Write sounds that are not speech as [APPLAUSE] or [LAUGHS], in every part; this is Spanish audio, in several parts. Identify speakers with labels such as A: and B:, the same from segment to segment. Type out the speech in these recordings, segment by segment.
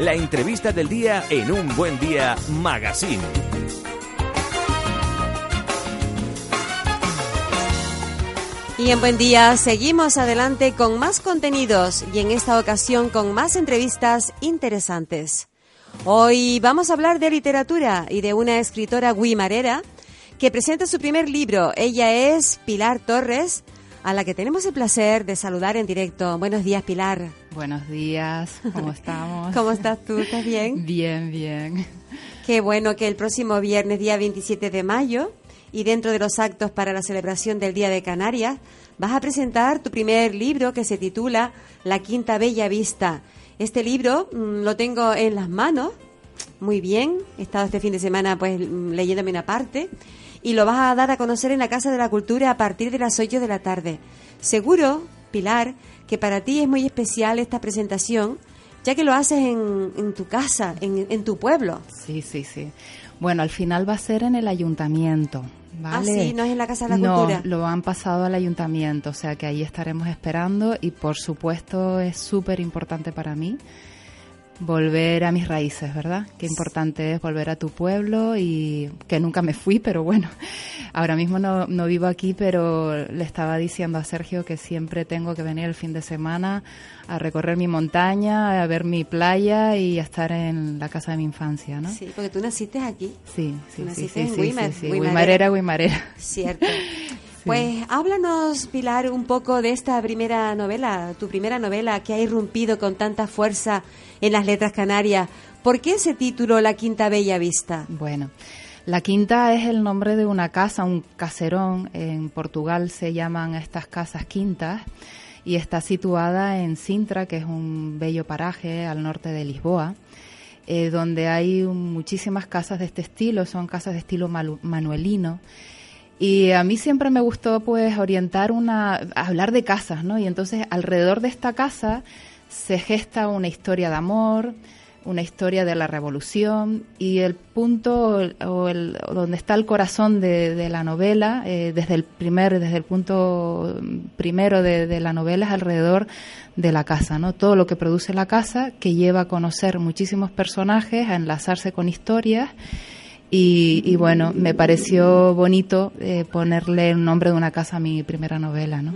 A: La entrevista del día en un buen día magazine.
B: Y en buen día seguimos adelante con más contenidos y en esta ocasión con más entrevistas interesantes. Hoy vamos a hablar de literatura y de una escritora guimarera que presenta su primer libro. Ella es Pilar Torres, a la que tenemos el placer de saludar en directo. Buenos días, Pilar.
C: Buenos días, ¿cómo estamos? [LAUGHS]
B: ¿Cómo estás tú? ¿Estás bien?
C: Bien, bien.
B: Qué bueno que el próximo viernes, día 27 de mayo, y dentro de los actos para la celebración del Día de Canarias, vas a presentar tu primer libro que se titula La Quinta Bella Vista. Este libro mm, lo tengo en las manos, muy bien, he estado este fin de semana pues mm, leyéndome una parte, y lo vas a dar a conocer en la Casa de la Cultura a partir de las 8 de la tarde. Seguro, Pilar, que para ti es muy especial esta presentación, ya que lo haces en, en tu casa, en, en tu pueblo.
C: Sí, sí, sí. Bueno, al final va a ser en el ayuntamiento. ¿Vale?
B: Ah, sí, no es en la Casa de la
C: no,
B: Cultura.
C: lo han pasado al ayuntamiento, o sea que ahí estaremos esperando y por supuesto es súper importante para mí volver a mis raíces, ¿verdad? Qué importante es volver a tu pueblo y que nunca me fui, pero bueno, [LAUGHS] ahora mismo no, no vivo aquí, pero le estaba diciendo a Sergio que siempre tengo que venir el fin de semana a recorrer mi montaña, a ver mi playa y a estar en la casa de mi infancia, ¿no?
B: Sí, porque tú naciste aquí.
C: Sí, sí, sí,
B: Naciste
C: sí,
B: en Guimar-
C: sí, sí.
B: Guimarera.
C: Guimarera, Guimarera.
B: Cierto. [LAUGHS] Pues háblanos, Pilar, un poco de esta primera novela, tu primera novela que ha irrumpido con tanta fuerza en las letras canarias. ¿Por qué ese título, La Quinta Bella Vista?
C: Bueno, la quinta es el nombre de una casa, un caserón. En Portugal se llaman estas casas quintas y está situada en Sintra, que es un bello paraje al norte de Lisboa, eh, donde hay muchísimas casas de este estilo, son casas de estilo manuelino. Y a mí siempre me gustó pues orientar una, hablar de casas, ¿no? Y entonces alrededor de esta casa se gesta una historia de amor, una historia de la revolución y el punto o el, donde está el corazón de, de la novela, eh, desde el primer, desde el punto primero de, de la novela es alrededor de la casa, ¿no? Todo lo que produce la casa que lleva a conocer muchísimos personajes, a enlazarse con historias y, y bueno, me pareció bonito eh, ponerle el nombre de una casa a mi primera novela, ¿no?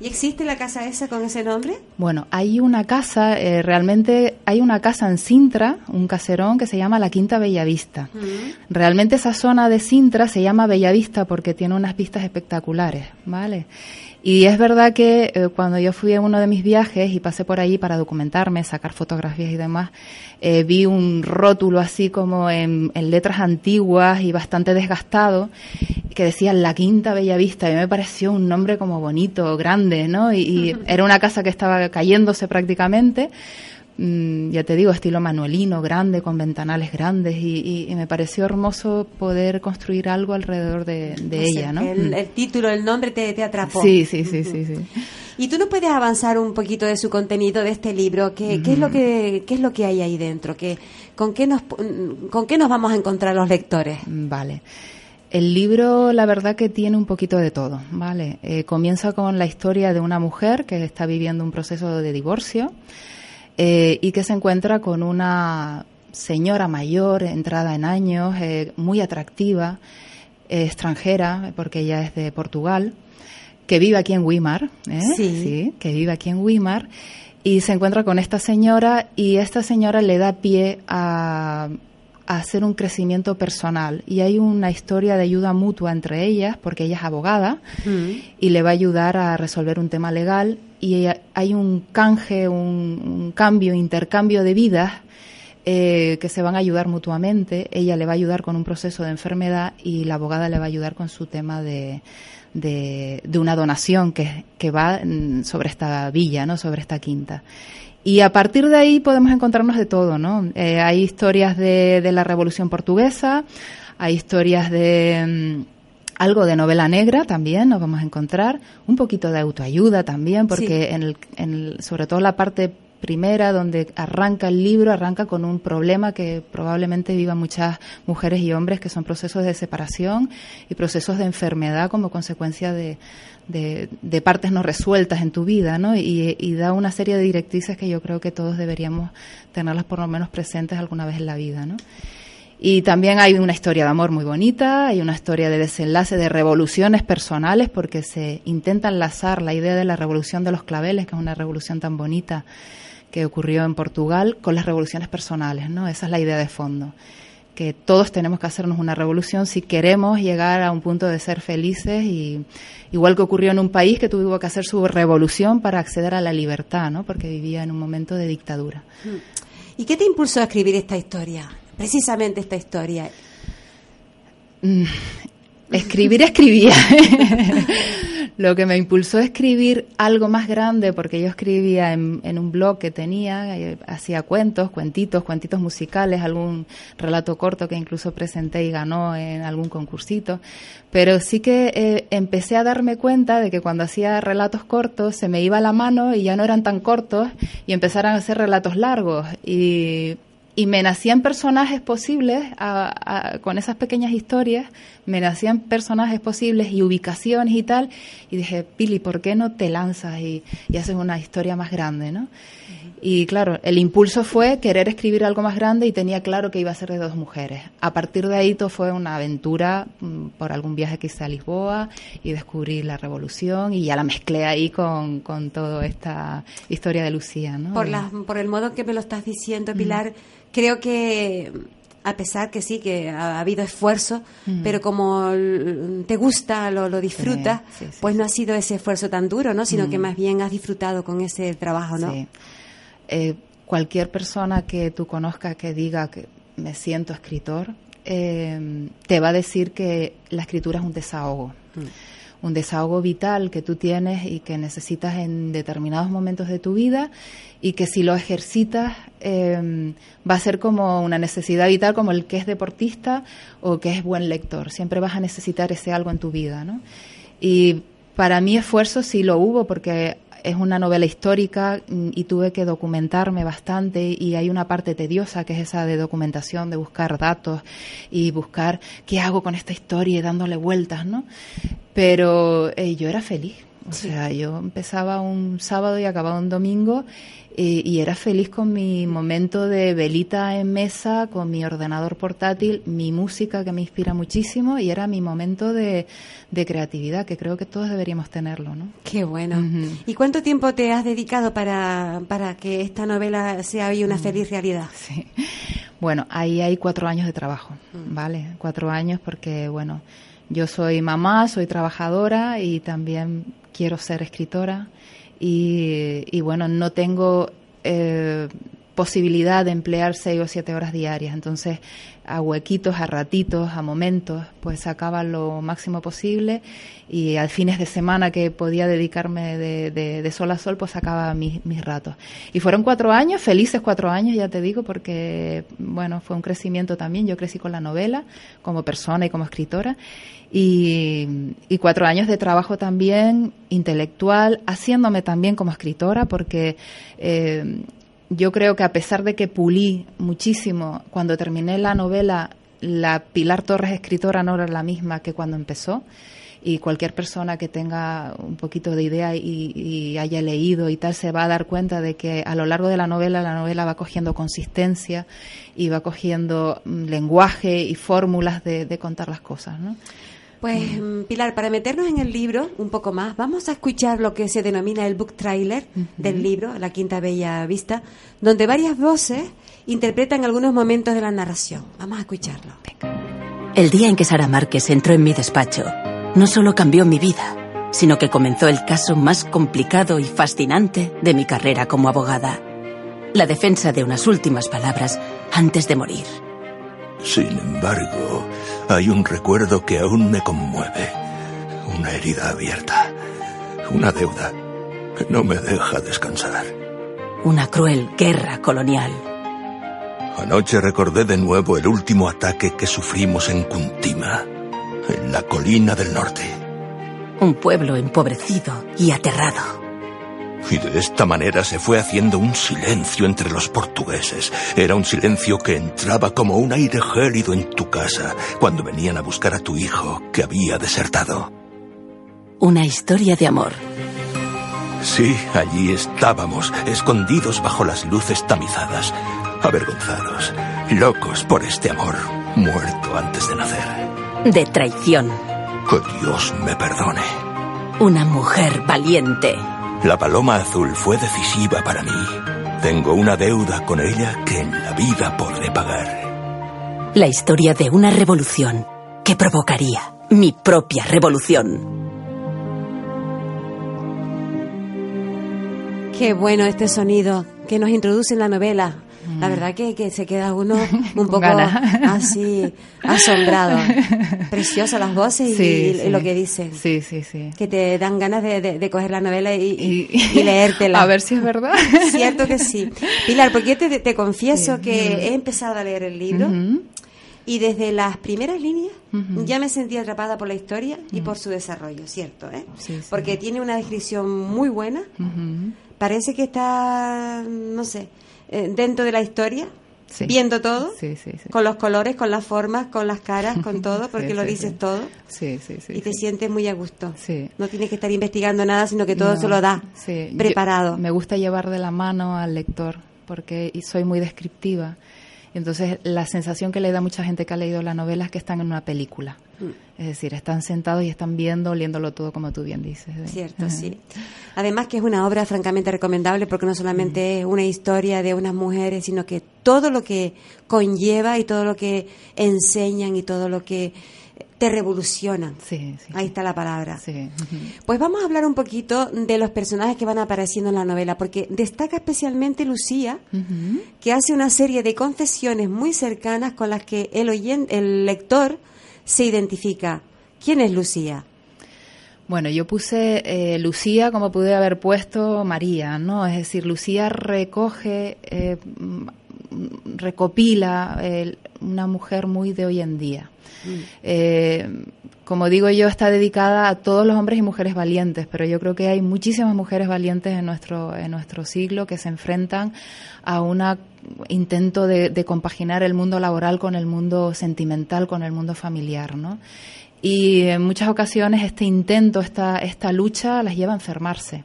B: ¿Y existe la casa esa con ese nombre?
C: Bueno, hay una casa, eh, realmente hay una casa en Sintra, un caserón que se llama la Quinta Bellavista. Realmente esa zona de Sintra se llama Bellavista porque tiene unas vistas espectaculares, ¿vale? Y es verdad que eh, cuando yo fui a uno de mis viajes y pasé por ahí para documentarme, sacar fotografías y demás, eh, vi un rótulo así como en, en letras antiguas y bastante desgastado que decía La Quinta Bellavista y me pareció un nombre como bonito, grande, ¿no? Y, y [LAUGHS] era una casa que estaba cayéndose prácticamente, mm, ya te digo, estilo manuelino, grande, con ventanales grandes y, y- y me pareció hermoso poder construir algo alrededor de, ella, ¿no?
B: El,
C: Mm.
B: el título, el nombre te, te atrapó.
C: Sí, sí, sí, sí, sí.
B: ¿Y tú nos puedes avanzar un poquito de su contenido de este libro? ¿Qué, qué es lo que qué es lo que hay ahí dentro? ¿Qué, con qué nos con qué nos vamos a encontrar los lectores?
C: Vale. El libro, la verdad que tiene un poquito de todo, ¿vale? Eh, comienza con la historia de una mujer que está viviendo un proceso de divorcio eh, y que se encuentra con una señora mayor, entrada en años, eh, muy atractiva, eh, extranjera, porque ella es de Portugal, que vive aquí en Weimar, ¿eh?
B: Sí.
C: que vive aquí en Weimar, y se encuentra con esta señora y esta señora le da pie a, a hacer un crecimiento personal y hay una historia de ayuda mutua entre ellas porque ella es abogada y le va a ayudar a resolver un tema legal y hay un canje, un, un cambio, intercambio de vidas eh, que se van a ayudar mutuamente. Ella le va a ayudar con un proceso de enfermedad y la abogada le va a ayudar con su tema de, de, una donación que, que va mm, sobre esta villa, ¿no? sobre esta quinta. Y a partir de ahí podemos encontrarnos de todo, ¿no? Eh, hay historias de, de, la Revolución Portuguesa, hay historias de mm, algo de novela negra también nos vamos a encontrar, un poquito de autoayuda también, porque en, el, en sobre todo la parte primera, donde arranca el libro, arranca con un problema que probablemente vivan muchas mujeres y hombres, que son procesos de separación y procesos de enfermedad como consecuencia de, de, partes no resueltas en tu vida, ¿no? Y, y, da una serie de directrices que yo creo que todos deberíamos tenerlas por lo menos presentes alguna vez en la vida, ¿no? Y también hay una historia de amor muy bonita, hay una historia de desenlace de revoluciones personales, porque se intenta enlazar la idea de la revolución de los claveles, que es una revolución tan bonita que ocurrió en Portugal con las revoluciones personales, ¿no? Esa es la idea de fondo, que todos tenemos que hacernos una revolución si queremos llegar a un punto de ser felices y igual que ocurrió en un país que tuvo que hacer su revolución para acceder a la libertad, ¿no? Porque vivía en un momento de dictadura.
B: ¿Y qué te impulsó a escribir esta historia? Precisamente esta historia.
C: Mm, escribir escribía. [LAUGHS] Lo que me impulsó a escribir algo más grande, porque yo escribía en, un blog que tenía, eh, hacía cuentos, cuentitos, cuentitos musicales, algún relato corto que incluso presenté y ganó en algún concursito. Pero sí que eh, empecé a darme cuenta de que cuando hacía relatos cortos se me iba la mano y ya no eran tan cortos y empezaron a hacer relatos largos. Y y me nacían personajes posibles con esas pequeñas historias, me nacían personajes posibles y ubicaciones y tal, y dije, Pili, ¿por qué no te lanzas y, haces una historia más grande, no? Y claro, el impulso fue querer escribir algo más grande y tenía claro que iba a ser de dos mujeres. A partir de ahí todo fue una aventura mm, por algún viaje que hice a Lisboa y descubrí la revolución y ya la mezclé ahí con, con toda esta historia de Lucía. ¿no?
B: Por, la, por el modo que me lo estás diciendo, Pilar, creo que a pesar que sí, que ha, habido esfuerzo, pero como te gusta, lo, lo disfrutas, pues no ha sido ese esfuerzo tan duro, ¿no? Sino que más bien has disfrutado con ese trabajo, ¿no?
C: Eh, cualquier persona que tú conozcas que diga que me siento escritor, eh, te va a decir que la escritura es un desahogo. Un desahogo vital que tú tienes y que necesitas en determinados momentos de tu vida y que si lo ejercitas eh, va a ser como una necesidad vital como el que es deportista o que es buen lector. Siempre vas a necesitar ese algo en tu vida, ¿no? Y para mí esfuerzo sí lo hubo porque es una novela histórica mm, y tuve que documentarme bastante y hay una parte tediosa que es esa de documentación, de buscar datos y buscar qué hago con esta historia y dándole vueltas, ¿no? Pero eh, yo era feliz. O sea, yo empezaba un sábado y acababa un domingo y era feliz con mi momento de velita en mesa, con mi ordenador portátil, mi música que me inspira muchísimo y era mi momento de, creatividad, que creo que todos deberíamos tenerlo, ¿no?
B: Qué bueno. ¿Y cuánto tiempo te has dedicado para, para que esta novela sea hoy una feliz realidad?
C: Sí. Bueno, ahí hay cuatro años de trabajo, mm. ¿vale? Cuatro años porque, bueno, yo soy mamá, soy trabajadora y también quiero ser escritora y, bueno, no tengo eh, posibilidad de emplear seis o siete horas diarias. Entonces, a huequitos, a ratitos, a momentos, pues sacaba lo máximo posible y al fines de semana que podía dedicarme de, de, sol a sol, pues sacaba mis, mis, ratos. Y fueron cuatro años, felices cuatro años, ya te digo, porque, bueno, fue un crecimiento también. Yo crecí con la novela como persona y como escritora y, y, cuatro años de trabajo también intelectual, haciéndome también como escritora, porque eh, yo creo que a pesar de que pulí muchísimo, cuando terminé la novela, la Pilar Torres escritora no era la misma que cuando empezó. Y cualquier persona que tenga un poquito de idea y, y, haya leído y tal se va a dar cuenta de que a lo largo de la novela la novela va cogiendo consistencia y va cogiendo mm, lenguaje y fórmulas de, de contar las cosas. ¿no?
B: Pues mm, Pilar, para meternos en el libro un poco más, vamos a escuchar lo que se denomina el book trailer del libro, La Quinta Bella Vista, donde varias voces interpretan algunos momentos de la narración. Vamos a escucharlo.
D: El día en que Sara Márquez entró en mi despacho, no solo cambió mi vida, sino que comenzó el caso más complicado y fascinante de mi carrera como abogada. La defensa de unas últimas palabras antes de morir.
E: Sin embargo, hay un recuerdo que aún me conmueve. Una herida abierta. Una deuda que no me deja descansar.
D: Una cruel guerra colonial.
E: Anoche recordé de nuevo el último ataque que sufrimos en Kuntima, en la colina del norte.
D: Un pueblo empobrecido y aterrado.
E: Y de esta manera se fue haciendo un silencio entre los portugueses. Era un silencio que entraba como un aire gélido en tu casa cuando venían a buscar a tu hijo que había desertado.
D: Una historia de amor.
E: Sí, allí estábamos, escondidos bajo las luces tamizadas, avergonzados, locos por este amor, muerto antes de nacer.
D: De traición.
E: Que Dios me perdone.
D: Una mujer valiente.
E: La paloma azul fue decisiva para mí. Tengo una deuda con ella que en la vida podré pagar.
D: La historia de una revolución que provocaría mi propia revolución.
B: Qué bueno este sonido que nos introduce en la novela. La verdad que, que se queda uno [LAUGHS] un poco así asombrado. [LAUGHS] Preciosas las voces y,
C: Sí,
B: y
C: sí.
B: lo que dicen.
C: Sí, sí, sí.
B: Que te dan ganas de, de- de coger la novela y, y- [LAUGHS] leértela.
C: A ver si es verdad.
B: Cierto que sí. Pilar, porque yo te, te confieso que he empezado a leer el libro y desde las primeras líneas ya me sentí atrapada por la historia y por su desarrollo, ¿cierto? eh?
C: Sí, sí.
B: Porque tiene una descripción muy buena. Parece que está, no sé, eh, dentro de la historia,
C: Sí.
B: viendo todo,
C: Sí, sí, sí.
B: con los colores, con las formas, con las caras, con [LAUGHS] todo, porque lo dices todo. Y te sientes muy a gusto. No tienes que estar investigando nada, sino que todo
C: No,
B: se lo da.
C: Yo-
B: preparado.
C: me gusta llevar de la mano al lector porque y soy muy descriptiva. Entonces, la sensación que le da mucha gente que ha leído la novela es que están en una película. Es decir, están sentados y están viendo, oliéndolo todo como tú bien dices. ¿eh?
B: Cierto, sí. Además que es una obra francamente recomendable porque no solamente es una historia de unas mujeres, sino que todo lo que conlleva y todo lo que enseñan y todo lo que te revolucionan.
C: Sí, sí.
B: Ahí está la palabra.
C: Sí.
B: Pues vamos a hablar un poquito de los personajes que van apareciendo en la novela, porque destaca especialmente Lucía, que hace una serie de confesiones muy cercanas con las que el, oyen- el lector se identifica. ¿Quién es Lucía?
C: Bueno, yo puse eh, Lucía como pude haber puesto María, ¿no? Es decir, Lucía recoge, eh, mm, recopila eh, una mujer muy de hoy en día. Eh, como digo yo, está dedicada a todos los hombres y mujeres valientes, pero yo creo que hay muchísimas mujeres valientes en nuestro, en nuestro siglo que se enfrentan a un intento de, de compaginar el mundo laboral con el mundo sentimental, con el mundo familiar, ¿no? Y en muchas ocasiones este intento, esta, esta lucha las lleva a enfermarse.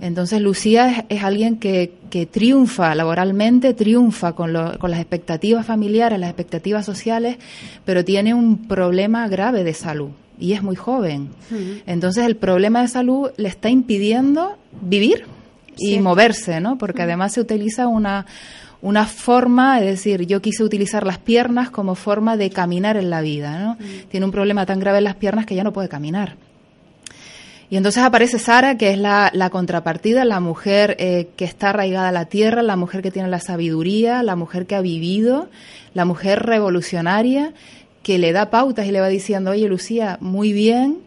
C: Entonces Lucía es, es alguien que, que triunfa laboralmente, triunfa con, lo- con las expectativas familiares, las expectativas sociales, pero tiene un problema grave de salud y es muy joven. Entonces el problema de salud le está impidiendo vivir y moverse, ¿no? Porque además se utiliza una, una forma, es decir, yo quise utilizar las piernas como forma de caminar en la vida, ¿no? Tiene un problema tan grave en las piernas que ya no puede caminar. Y entonces aparece Sara, que es la, la contrapartida, la mujer eh, que está arraigada a la tierra, la mujer que tiene la sabiduría, la mujer que ha vivido, la mujer revolucionaria, que le da pautas y le va diciendo, oye Lucía, muy bien,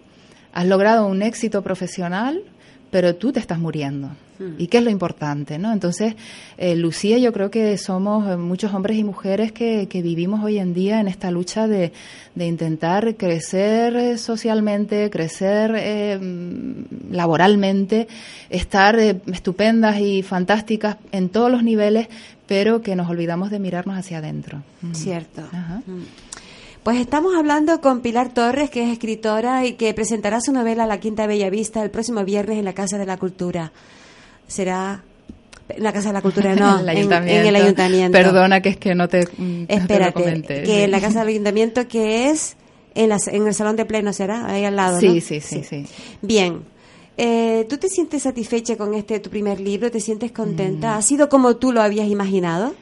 C: has logrado un éxito profesional, pero tú te estás muriendo. ¿Y qué es lo importante? ¿no? Entonces, eh, Lucía, yo creo que somos eh, muchos hombres y mujeres que, que vivimos hoy en día en esta lucha de, de intentar crecer eh, socialmente, crecer eh, mm, laboralmente, estar eh, estupendas y fantásticas en todos los niveles, pero que nos olvidamos de mirarnos hacia adentro. Mm.
B: Cierto.
C: Ajá.
B: Mm. Pues estamos hablando con Pilar Torres, que es escritora y que presentará su novela La Quinta Bella Vista el próximo viernes en la Casa de la Cultura. Será en la Casa de la Cultura, no, [LAUGHS]
C: El
B: en-. En, el ayuntamiento.
C: Perdona que es que no te, mm, no te lo
B: Espérate, que en la [LAUGHS] Casa del Ayuntamiento que es en, la- en el Salón de Pleno, ¿será? Ahí al lado,
C: Sí,
B: ¿no?
C: sí, sí, sí.
B: Bien. Eh, ¿Tú te sientes satisfecha con este tu primer libro? ¿Te sientes
C: Mm.
B: contenta? ¿Ha sido como tú lo habías imaginado?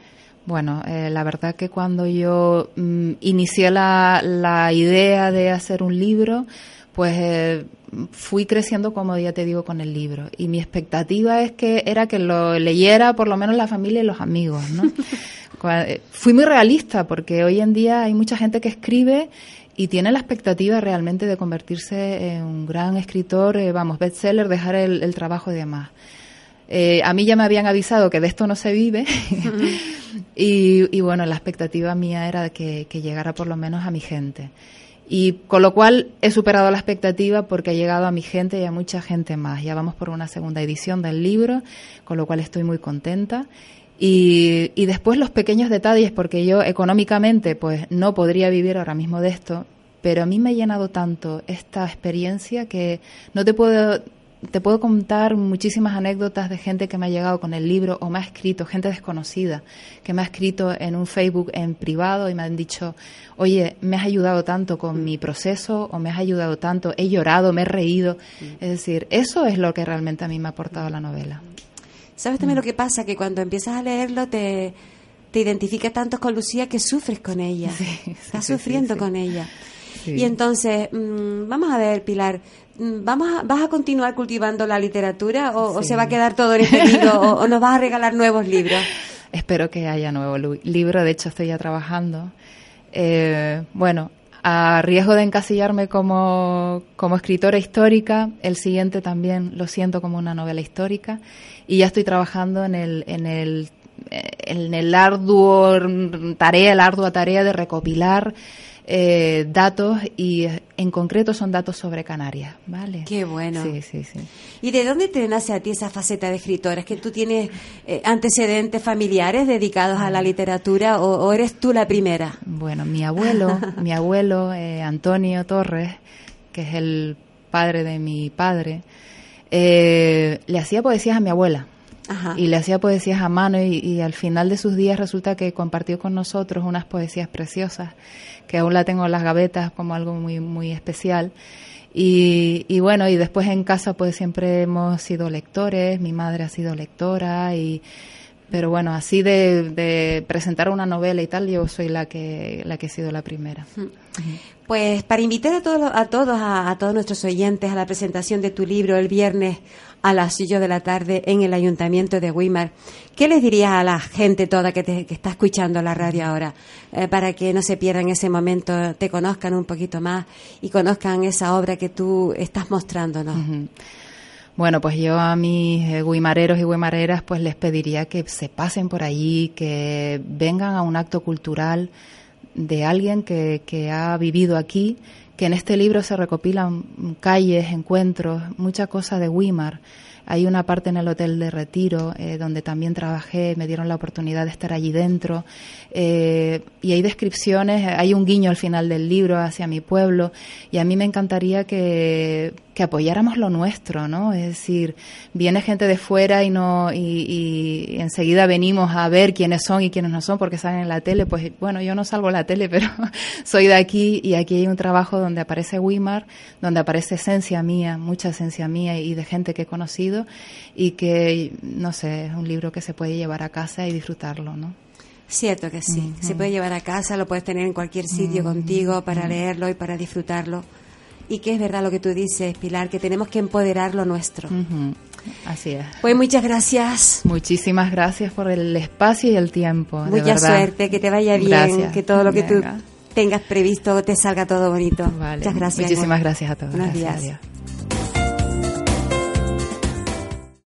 C: Bueno, eh, la verdad que cuando yo mm, inicié la, la idea de hacer un libro, pues eh, fui creciendo, como ya te digo, con el libro. Y mi expectativa es que era que lo leyera por lo menos la familia y los amigos, ¿no? [LAUGHS] eh, fui muy realista porque hoy en día hay mucha gente que escribe y tiene la expectativa realmente de convertirse en un gran escritor, eh, vamos, bestseller, dejar el, el trabajo y demás. Eh, a mí ya me habían avisado que de esto no se vive [LAUGHS] y, y bueno, la expectativa mía era que, que llegara por lo menos a mi gente. Y con lo cual he superado la expectativa porque ha llegado a mi gente y a mucha gente más. Ya vamos por una segunda edición del libro, con lo cual estoy muy contenta. Y, y después los pequeños detalles, porque yo económicamente pues no podría vivir ahora mismo de esto, pero a mí me ha llenado tanto esta experiencia que no te puedo te puedo contar muchísimas anécdotas de gente que me ha llegado con el libro o me ha escrito, gente desconocida, que me ha escrito en un Facebook en privado y me han dicho, oye, me has ayudado tanto con mi proceso o me has ayudado tanto, he llorado, me he reído. Es decir, eso es lo que realmente a mí me ha aportado la novela.
B: ¿Sabes también lo que pasa? Que cuando empiezas a leerlo te, te identificas tanto con Lucía que sufres con ella. [LAUGHS] Estás
C: sí,
B: sufriendo
C: sí.
B: con ella.
C: Sí.
B: Y entonces, mm, vamos a ver, Pilar, mm, ¿vamos a- ¿vas a continuar cultivando la literatura o, se va a quedar todo en este [LAUGHS] libro o, o nos vas a regalar nuevos libros?
C: Espero que haya nuevo libro, de hecho estoy ya trabajando. Eh, bueno, a riesgo de encasillarme como, como escritora histórica, el siguiente también lo siento como una novela histórica y ya estoy trabajando en el, en el, eh, en el arduo tarea, la ardua tarea de recopilar eh, datos y en concreto son datos sobre Canarias, ¿vale?
B: Qué bueno.
C: Sí, sí, sí.
B: ¿Y de dónde te nace a ti esa faceta de escritora? ¿Es que tú tienes eh, antecedentes familiares dedicados a la literatura o, o eres tú la primera?
C: Bueno, mi abuelo, [LAUGHS] mi abuelo eh, Antonio Torres, que es el padre de mi padre, eh, le hacía poesías a mi abuela.
B: Ajá.
C: Y le hacía poesías a mano y, y al final de sus días resulta que compartió con nosotros unas poesías preciosas que aún la tengo en las gavetas como algo muy muy especial. Y, y bueno, y después en casa pues siempre hemos sido lectores, mi madre ha sido lectora y pero bueno, así de, presentar una novela y tal, yo soy la que la que he sido la primera.
B: Pues para invitar a todos, a todos, a todos nuestros oyentes a la presentación de tu libro el viernes a las 8 de la tarde en el Ayuntamiento de Weimar, ¿qué les dirías a la gente toda que, te, está escuchando la radio ahora eh, para que no se pierdan ese momento, te conozcan un poquito más y conozcan esa obra que tú estás mostrándonos?
C: Bueno, pues yo a mis eh, guimareros y guimareras pues les pediría que se pasen por allí, que vengan a un acto cultural de alguien que ha vivido aquí, que en este libro se recopilan calles, encuentros, mucha cosa de Weimar. Hay una parte en el Hotel de Retiro eh, donde también trabajé, me dieron la oportunidad de estar allí dentro eh, y hay descripciones, hay un guiño al final del libro hacia mi pueblo y a mí me encantaría que, apoyáramos lo nuestro, ¿no? Es decir, viene gente de fuera y no y, enseguida venimos a ver quiénes son y quiénes no son porque salen en la tele, pues bueno, yo no salgo la tele, [LAUGHS] pero soy de aquí y aquí hay un trabajo donde aparece Weimar, donde aparece esencia mía, mucha esencia mía y de gente que he conocido y que, no sé, es un libro que se puede llevar a casa y disfrutarlo, ¿no?
B: Cierto que sí, se puede llevar a casa, lo puedes tener en cualquier sitio contigo para leerlo y para disfrutarlo. Y que es verdad lo que tú dices, Pilar, que tenemos que empoderar lo nuestro.
C: Así es.
B: Pues muchas gracias.
C: Muchísimas gracias por el espacio y el tiempo.
B: Mucha suerte, que te vaya bien,
C: Gracias.
B: que todo lo que
C: Venga.
B: tú tengas previsto te salga todo bonito.
C: Vale.
B: Muchas gracias.
C: Muchísimas gracias a todos.
B: Buenos
C: Gracias,
B: días.
C: adiós.